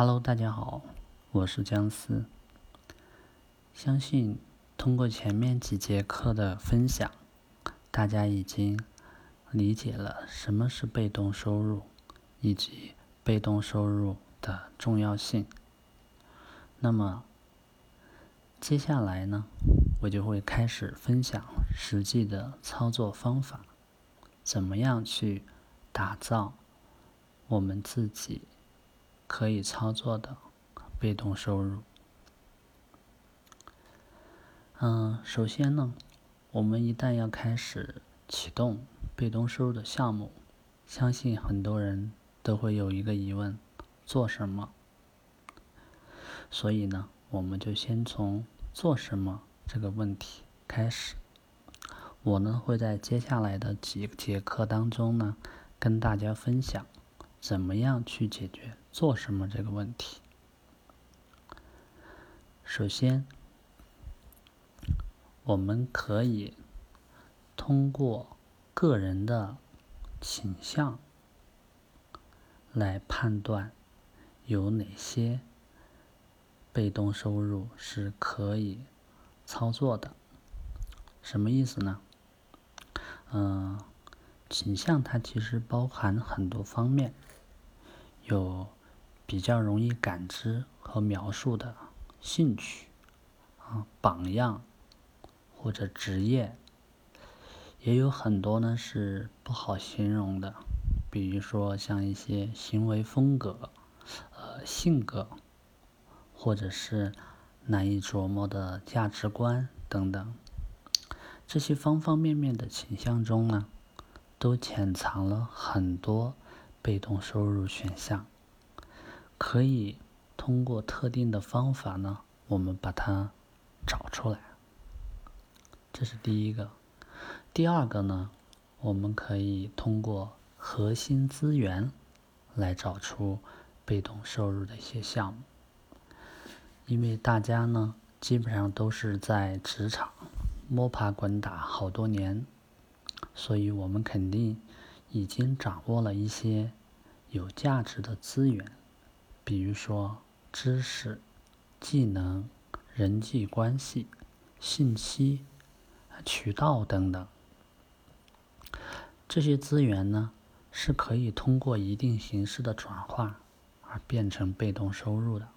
Hello，大家好，我是姜思。相信通过前面几节课的分享，大家已经理解了什么是被动收入，以及被动收入的重要性。那么，接下来呢，我就会开始分享实际的操作方法，怎么样去打造我们自己。可以操作的被动收入。嗯，首先呢，我们一旦要开始启动被动收入的项目，相信很多人都会有一个疑问：做什么？所以呢，我们就先从做什么这个问题开始。我呢会在接下来的几节课当中呢，跟大家分享怎么样去解决。做什么这个问题？首先，我们可以通过个人的倾向来判断有哪些被动收入是可以操作的。什么意思呢？嗯，倾向它其实包含很多方面，有。比较容易感知和描述的兴趣啊，榜样或者职业，也有很多呢是不好形容的，比如说像一些行为风格、呃性格，或者是难以琢磨的价值观等等，这些方方面面的倾向中呢，都潜藏了很多被动收入选项。可以通过特定的方法呢，我们把它找出来。这是第一个。第二个呢，我们可以通过核心资源来找出被动收入的一些项目。因为大家呢，基本上都是在职场摸爬滚打好多年，所以我们肯定已经掌握了一些有价值的资源。比如说，知识、技能、人际关系、信息、渠道等等，这些资源呢，是可以通过一定形式的转化而变成被动收入的。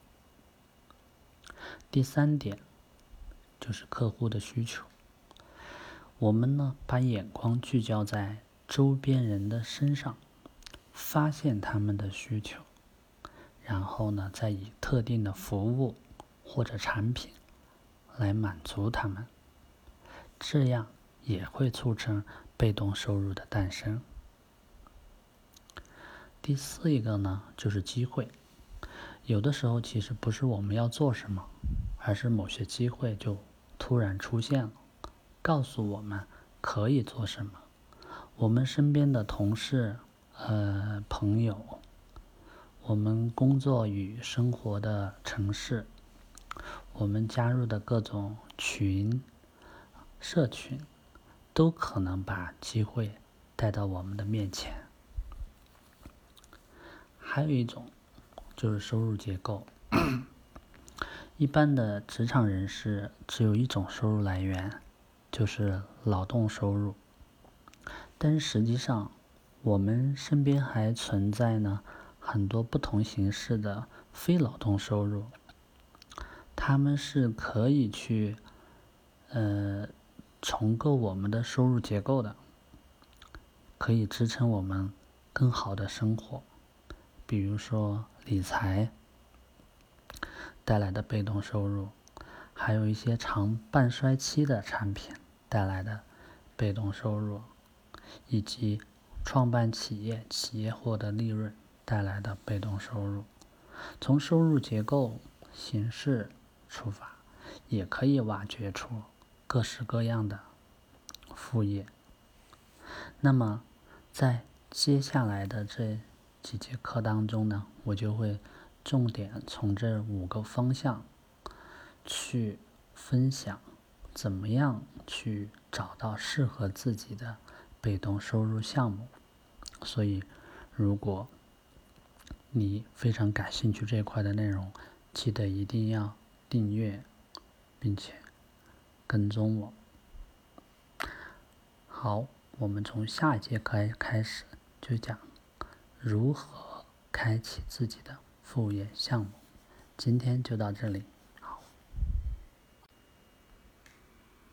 第三点就是客户的需求，我们呢把眼光聚焦在周边人的身上，发现他们的需求。然后呢，再以特定的服务或者产品来满足他们，这样也会促成被动收入的诞生。第四一个呢，就是机会。有的时候其实不是我们要做什么，而是某些机会就突然出现了，告诉我们可以做什么。我们身边的同事、呃朋友。我们工作与生活的城市，我们加入的各种群、社群，都可能把机会带到我们的面前。还有一种就是收入结构，一般的职场人士只有一种收入来源，就是劳动收入。但实际上，我们身边还存在呢。很多不同形式的非劳动收入，他们是可以去，呃，重构我们的收入结构的，可以支撑我们更好的生活。比如说理财带来的被动收入，还有一些长半衰期的产品带来的被动收入，以及创办企业、企业获得利润。带来的被动收入，从收入结构形式出发，也可以挖掘出各式各样的副业。那么，在接下来的这几节课当中呢，我就会重点从这五个方向去分享，怎么样去找到适合自己的被动收入项目。所以，如果你非常感兴趣这一块的内容，记得一定要订阅，并且跟踪我。好，我们从下一节开开始就讲如何开启自己的副业项目。今天就到这里。